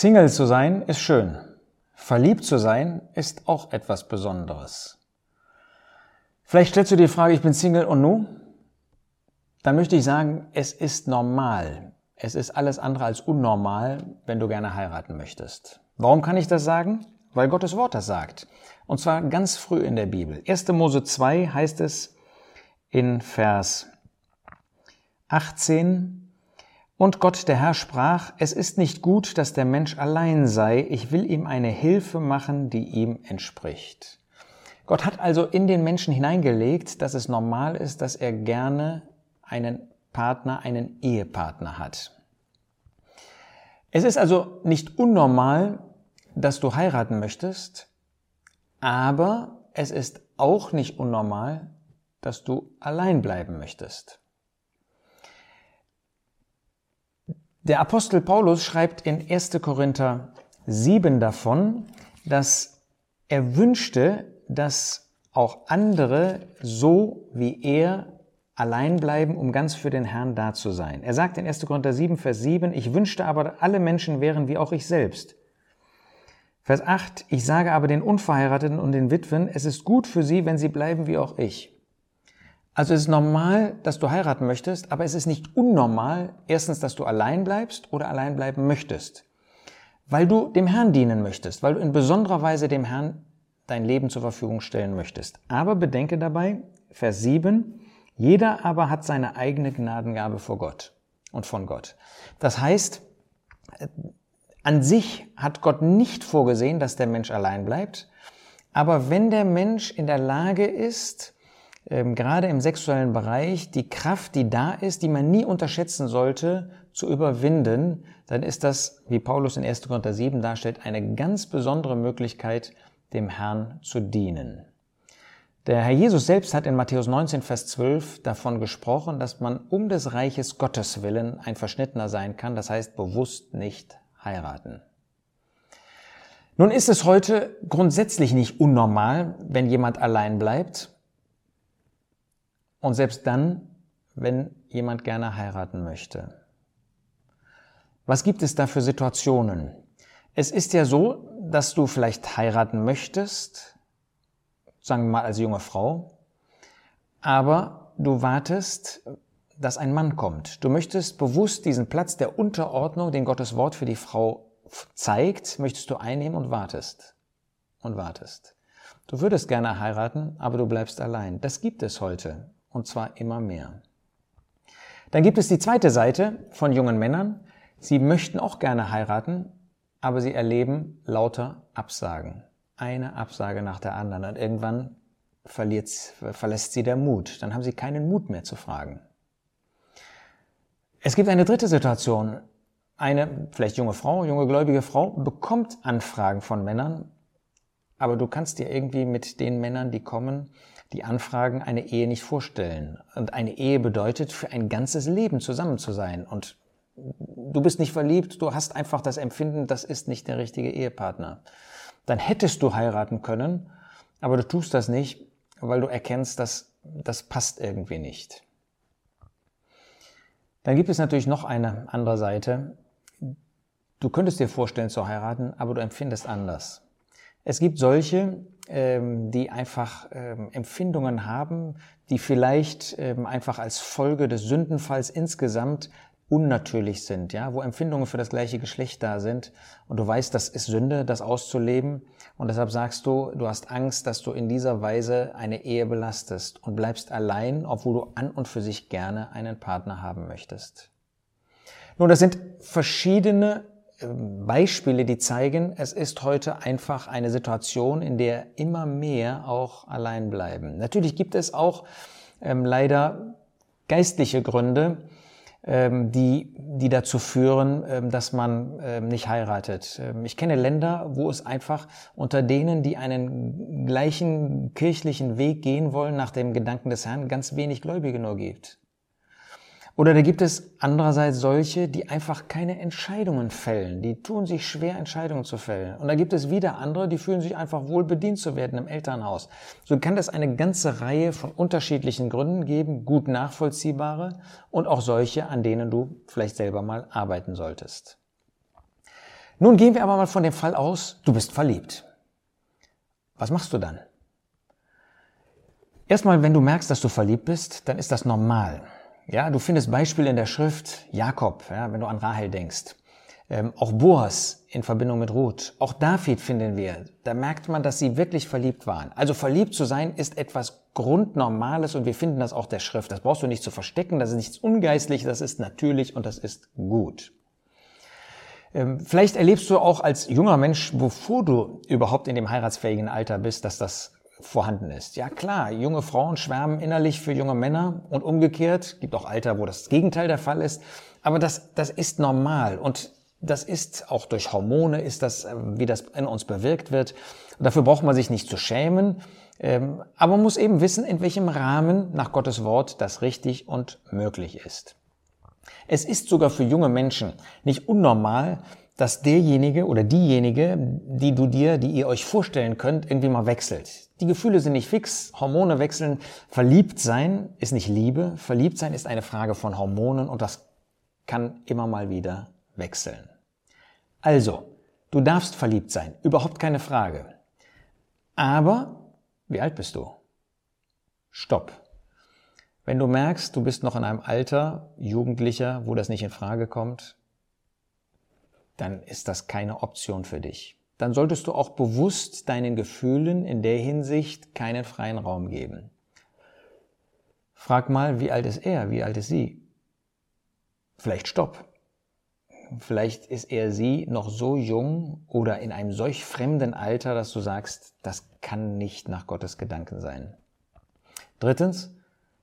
Single zu sein ist schön. Verliebt zu sein ist auch etwas Besonderes. Vielleicht stellst du dir die Frage, ich bin Single und nu? Dann möchte ich sagen, es ist normal. Es ist alles andere als unnormal, wenn du gerne heiraten möchtest. Warum kann ich das sagen? Weil Gottes Wort das sagt. Und zwar ganz früh in der Bibel. 1. Mose 2 heißt es in Vers 18, und Gott der Herr sprach, es ist nicht gut, dass der Mensch allein sei, ich will ihm eine Hilfe machen, die ihm entspricht. Gott hat also in den Menschen hineingelegt, dass es normal ist, dass er gerne einen Partner, einen Ehepartner hat. Es ist also nicht unnormal, dass du heiraten möchtest, aber es ist auch nicht unnormal, dass du allein bleiben möchtest. Der Apostel Paulus schreibt in 1. Korinther 7 davon, dass er wünschte, dass auch andere so wie er allein bleiben, um ganz für den Herrn da zu sein. Er sagt in 1. Korinther 7, Vers 7, ich wünschte aber, alle Menschen wären wie auch ich selbst. Vers 8, ich sage aber den Unverheirateten und den Witwen, es ist gut für sie, wenn sie bleiben wie auch ich. Also es ist normal, dass du heiraten möchtest, aber es ist nicht unnormal, erstens, dass du allein bleibst oder allein bleiben möchtest. Weil du dem Herrn dienen möchtest, weil du in besonderer Weise dem Herrn dein Leben zur Verfügung stellen möchtest. Aber bedenke dabei, Vers 7, jeder aber hat seine eigene Gnadengabe vor Gott und von Gott. Das heißt, an sich hat Gott nicht vorgesehen, dass der Mensch allein bleibt, aber wenn der Mensch in der Lage ist, ähm, gerade im sexuellen Bereich die Kraft, die da ist, die man nie unterschätzen sollte, zu überwinden, dann ist das, wie Paulus in 1. Korinther 7 darstellt, eine ganz besondere Möglichkeit, dem Herrn zu dienen. Der Herr Jesus selbst hat in Matthäus 19, Vers 12 davon gesprochen, dass man um des Reiches Gottes willen ein Verschnittener sein kann, das heißt bewusst nicht heiraten. Nun ist es heute grundsätzlich nicht unnormal, wenn jemand allein bleibt, und selbst dann, wenn jemand gerne heiraten möchte. Was gibt es da für Situationen? Es ist ja so, dass du vielleicht heiraten möchtest, sagen wir mal als junge Frau, aber du wartest, dass ein Mann kommt. Du möchtest bewusst diesen Platz der Unterordnung, den Gottes Wort für die Frau zeigt, möchtest du einnehmen und wartest. Und wartest. Du würdest gerne heiraten, aber du bleibst allein. Das gibt es heute und zwar immer mehr. Dann gibt es die zweite Seite von jungen Männern. Sie möchten auch gerne heiraten, aber sie erleben lauter Absagen. Eine Absage nach der anderen. Und irgendwann verlässt sie der Mut. Dann haben sie keinen Mut mehr zu fragen. Es gibt eine dritte Situation. Eine vielleicht junge Frau, junge gläubige Frau bekommt Anfragen von Männern, aber du kannst dir irgendwie mit den Männern, die kommen, die Anfragen eine Ehe nicht vorstellen. Und eine Ehe bedeutet, für ein ganzes Leben zusammen zu sein. Und du bist nicht verliebt, du hast einfach das Empfinden, das ist nicht der richtige Ehepartner. Dann hättest du heiraten können, aber du tust das nicht, weil du erkennst, dass das passt irgendwie nicht. Dann gibt es natürlich noch eine andere Seite. Du könntest dir vorstellen zu heiraten, aber du empfindest anders. Es gibt solche, ähm, die einfach ähm, Empfindungen haben, die vielleicht ähm, einfach als Folge des Sündenfalls insgesamt unnatürlich sind, ja, wo Empfindungen für das gleiche Geschlecht da sind und du weißt, das ist Sünde, das auszuleben und deshalb sagst du, du hast Angst, dass du in dieser Weise eine Ehe belastest und bleibst allein, obwohl du an und für sich gerne einen Partner haben möchtest. Nun, das sind verschiedene Beispiele, die zeigen, es ist heute einfach eine Situation, in der immer mehr auch allein bleiben. Natürlich gibt es auch ähm, leider geistliche Gründe, ähm, die, die dazu führen, ähm, dass man ähm, nicht heiratet. Ähm, ich kenne Länder, wo es einfach unter denen, die einen gleichen kirchlichen Weg gehen wollen, nach dem Gedanken des Herrn, ganz wenig Gläubige nur gibt. Oder da gibt es andererseits solche, die einfach keine Entscheidungen fällen. Die tun sich schwer, Entscheidungen zu fällen. Und da gibt es wieder andere, die fühlen sich einfach wohl bedient zu werden im Elternhaus. So kann es eine ganze Reihe von unterschiedlichen Gründen geben, gut nachvollziehbare und auch solche, an denen du vielleicht selber mal arbeiten solltest. Nun gehen wir aber mal von dem Fall aus, du bist verliebt. Was machst du dann? Erstmal, wenn du merkst, dass du verliebt bist, dann ist das normal. Ja, du findest Beispiele in der Schrift, Jakob, ja, wenn du an Rahel denkst. Ähm, auch Boas in Verbindung mit Ruth. Auch David finden wir. Da merkt man, dass sie wirklich verliebt waren. Also verliebt zu sein ist etwas Grundnormales und wir finden das auch der Schrift. Das brauchst du nicht zu verstecken, das ist nichts Ungeistliches, das ist natürlich und das ist gut. Ähm, vielleicht erlebst du auch als junger Mensch, bevor du überhaupt in dem heiratsfähigen Alter bist, dass das vorhanden ist. Ja klar, junge Frauen schwärmen innerlich für junge Männer und umgekehrt. Gibt auch Alter, wo das Gegenteil der Fall ist. Aber das, das ist normal und das ist auch durch Hormone, ist das, äh, wie das in uns bewirkt wird. Und dafür braucht man sich nicht zu schämen. Ähm, aber man muss eben wissen, in welchem Rahmen nach Gottes Wort das richtig und möglich ist. Es ist sogar für junge Menschen nicht unnormal, dass derjenige oder diejenige, die du dir, die ihr euch vorstellen könnt, irgendwie mal wechselt. Die Gefühle sind nicht fix, Hormone wechseln. Verliebt sein ist nicht Liebe. Verliebt sein ist eine Frage von Hormonen und das kann immer mal wieder wechseln. Also, du darfst verliebt sein, überhaupt keine Frage. Aber, wie alt bist du? Stopp. Wenn du merkst, du bist noch in einem Alter, Jugendlicher, wo das nicht in Frage kommt, dann ist das keine Option für dich. Dann solltest du auch bewusst deinen Gefühlen in der Hinsicht keinen freien Raum geben. Frag mal, wie alt ist er, wie alt ist sie? Vielleicht stopp. Vielleicht ist er sie noch so jung oder in einem solch fremden Alter, dass du sagst, das kann nicht nach Gottes Gedanken sein. Drittens,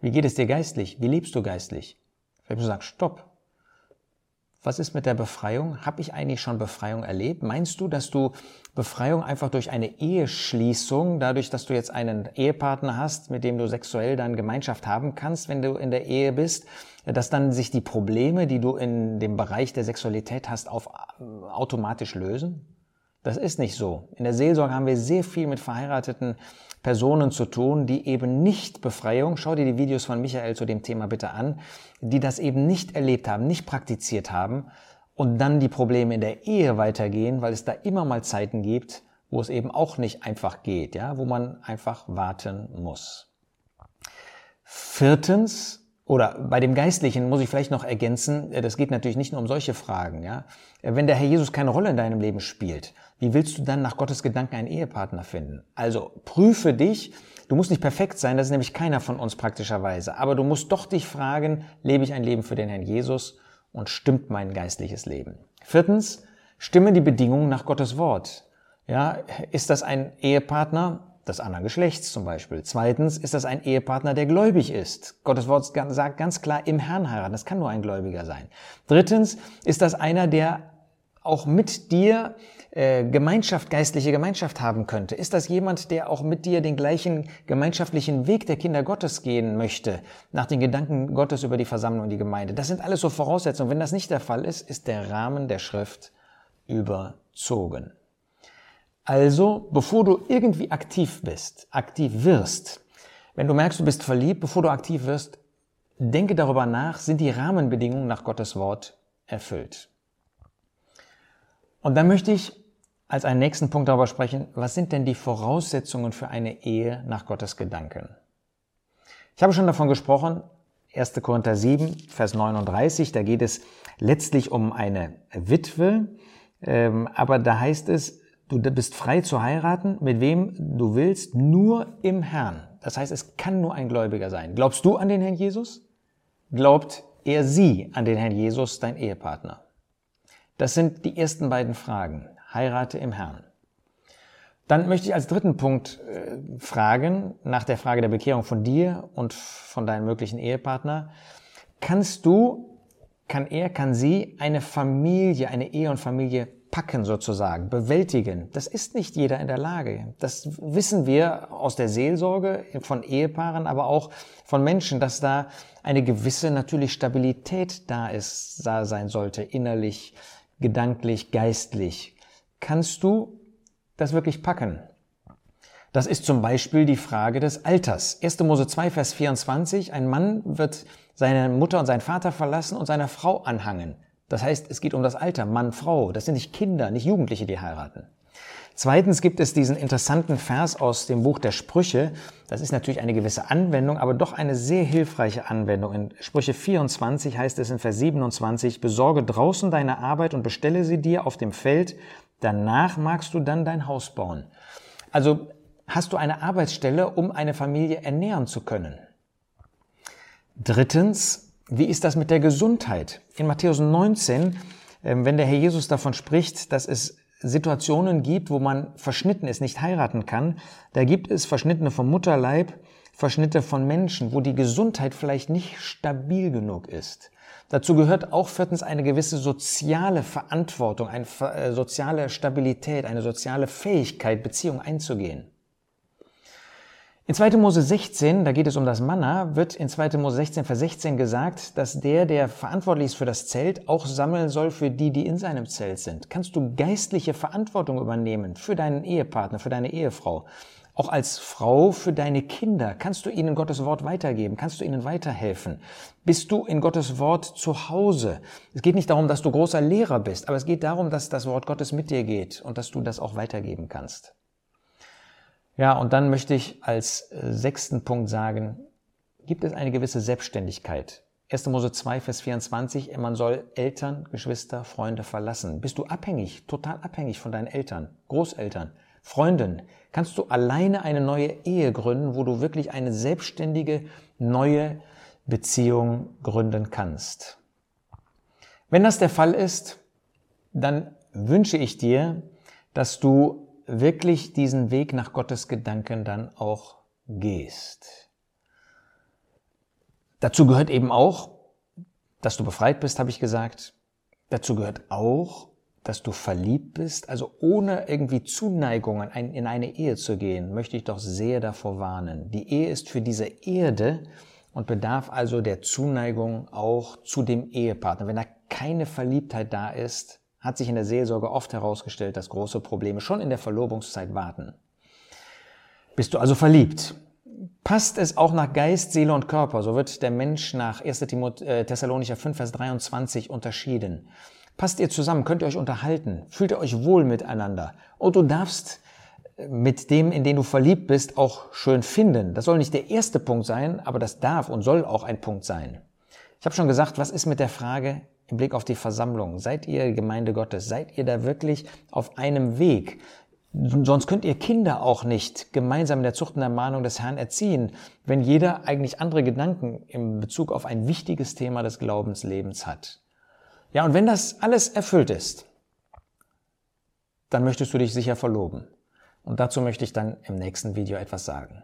wie geht es dir geistlich? Wie lebst du geistlich? Du sagst, stopp. Was ist mit der Befreiung? Habe ich eigentlich schon Befreiung erlebt? Meinst du, dass du Befreiung einfach durch eine Eheschließung, dadurch, dass du jetzt einen Ehepartner hast, mit dem du sexuell dann Gemeinschaft haben kannst, wenn du in der Ehe bist, dass dann sich die Probleme, die du in dem Bereich der Sexualität hast, auf, automatisch lösen? Das ist nicht so. In der Seelsorge haben wir sehr viel mit verheirateten Personen zu tun, die eben nicht Befreiung, schau dir die Videos von Michael zu dem Thema bitte an, die das eben nicht erlebt haben, nicht praktiziert haben und dann die Probleme in der Ehe weitergehen, weil es da immer mal Zeiten gibt, wo es eben auch nicht einfach geht, ja, wo man einfach warten muss. Viertens, oder bei dem Geistlichen muss ich vielleicht noch ergänzen, äh, das geht natürlich nicht nur um solche Fragen. Ja? Äh, wenn der Herr Jesus keine Rolle in deinem Leben spielt, wie willst du dann nach Gottes Gedanken einen Ehepartner finden? Also prüfe dich. Du musst nicht perfekt sein, das ist nämlich keiner von uns praktischerweise. Aber du musst doch dich fragen, lebe ich ein Leben für den Herrn Jesus und stimmt mein geistliches Leben? Viertens, stimme die Bedingungen nach Gottes Wort. Ja, ist das ein Ehepartner, des anderen Geschlechts zum Beispiel. Zweitens ist das ein Ehepartner, der gläubig ist. Gottes Wort sagt ganz klar, im Herrn heiraten. Das kann nur ein Gläubiger sein. Drittens ist das einer, der auch mit dir äh, Gemeinschaft, geistliche Gemeinschaft haben könnte? Ist das jemand, der auch mit dir den gleichen gemeinschaftlichen Weg der Kinder Gottes gehen möchte, nach den Gedanken Gottes über die Versammlung und die Gemeinde? Das sind alles so Voraussetzungen. Wenn das nicht der Fall ist, ist der Rahmen der Schrift überzogen. Also, bevor du irgendwie aktiv bist, aktiv wirst, wenn du merkst, du bist verliebt, bevor du aktiv wirst, denke darüber nach, sind die Rahmenbedingungen nach Gottes Wort erfüllt. Und dann möchte ich als einen nächsten Punkt darüber sprechen, was sind denn die Voraussetzungen für eine Ehe nach Gottes Gedanken? Ich habe schon davon gesprochen, 1. Korinther 7, Vers 39, da geht es letztlich um eine Witwe, ähm, aber da heißt es, Du bist frei zu heiraten, mit wem du willst, nur im Herrn. Das heißt, es kann nur ein Gläubiger sein. Glaubst du an den Herrn Jesus? Glaubt er sie an den Herrn Jesus, dein Ehepartner? Das sind die ersten beiden Fragen. Heirate im Herrn. Dann möchte ich als dritten Punkt äh, fragen, nach der Frage der Bekehrung von dir und von deinem möglichen Ehepartner. Kannst du, kann er, kann sie eine Familie, eine Ehe und Familie packen sozusagen, bewältigen. Das ist nicht jeder in der Lage. Das wissen wir aus der Seelsorge von Ehepaaren, aber auch von Menschen, dass da eine gewisse natürlich Stabilität da ist, da sein sollte, innerlich, gedanklich, geistlich. Kannst du das wirklich packen? Das ist zum Beispiel die Frage des Alters. 1. Mose 2, Vers 24. Ein Mann wird seine Mutter und seinen Vater verlassen und seiner Frau anhangen. Das heißt, es geht um das Alter, Mann, Frau. Das sind nicht Kinder, nicht Jugendliche, die heiraten. Zweitens gibt es diesen interessanten Vers aus dem Buch der Sprüche. Das ist natürlich eine gewisse Anwendung, aber doch eine sehr hilfreiche Anwendung. In Sprüche 24 heißt es in Vers 27, besorge draußen deine Arbeit und bestelle sie dir auf dem Feld, danach magst du dann dein Haus bauen. Also hast du eine Arbeitsstelle, um eine Familie ernähren zu können. Drittens, wie ist das mit der Gesundheit? In Matthäus 19, ähm, wenn der Herr Jesus davon spricht, dass es Situationen gibt, wo man verschnitten ist, nicht heiraten kann, da gibt es Verschnittene vom Mutterleib, Verschnitte von Menschen, wo die Gesundheit vielleicht nicht stabil genug ist. Dazu gehört auch viertens eine gewisse soziale Verantwortung, eine äh, soziale Stabilität, eine soziale Fähigkeit, Beziehung einzugehen. In 2. Mose 16, da geht es um das Manna, wird in 2. Mose 16, Vers 16 gesagt, dass der, der verantwortlich ist für das Zelt, auch sammeln soll für die, die in seinem Zelt sind. Kannst du geistliche Verantwortung übernehmen für deinen Ehepartner, für deine Ehefrau? Auch als Frau für deine Kinder kannst du ihnen Gottes Wort weitergeben, kannst du ihnen weiterhelfen. Bist du in Gottes Wort zu Hause? Es geht nicht darum, dass du großer Lehrer bist, aber es geht darum, dass das Wort Gottes mit dir geht und dass du das auch weitergeben kannst. Ja, und dann möchte ich als äh, sechsten Punkt sagen, gibt es eine gewisse Selbstständigkeit. 1. Mose 2, Vers 24, man soll Eltern, Geschwister, Freunde verlassen. Bist du abhängig, total abhängig von deinen Eltern, Großeltern, Freunden? Kannst du alleine eine neue Ehe gründen, wo du wirklich eine selbstständige, neue Beziehung gründen kannst? Wenn das der Fall ist, dann wünsche ich dir, dass du wirklich diesen Weg nach Gottes Gedanken dann auch gehst. Dazu gehört eben auch, dass du befreit bist, habe ich gesagt. Dazu gehört auch, dass du verliebt bist. Also ohne irgendwie Zuneigungen in eine Ehe zu gehen, möchte ich doch sehr davor warnen. Die Ehe ist für diese Erde und bedarf also der Zuneigung auch zu dem Ehepartner. Wenn da keine Verliebtheit da ist, hat sich in der Seelsorge oft herausgestellt, dass große Probleme schon in der Verlobungszeit warten. Bist du also verliebt? Passt es auch nach Geist, Seele und Körper? So wird der Mensch nach 1. Äh, Thessalonicher 5, Vers 23 unterschieden. Passt ihr zusammen? Könnt ihr euch unterhalten? Fühlt ihr euch wohl miteinander? Und du darfst äh, mit dem, in den du verliebt bist, auch schön finden. Das soll nicht der erste Punkt sein, aber das darf und soll auch ein Punkt sein. Ich habe schon gesagt, was ist mit der Frage, im Blick auf die Versammlung? Seid ihr Gemeinde Gottes? Seid ihr da wirklich auf einem Weg? Sonst könnt ihr Kinder auch nicht gemeinsam in der Zucht und Ermahnung des Herrn erziehen, wenn jeder eigentlich andere Gedanken im Bezug auf ein wichtiges Thema des Glaubenslebens hat. Ja, und wenn das alles erfüllt ist, dann möchtest du dich sicher verloben. Und dazu möchte ich dann im nächsten Video etwas sagen.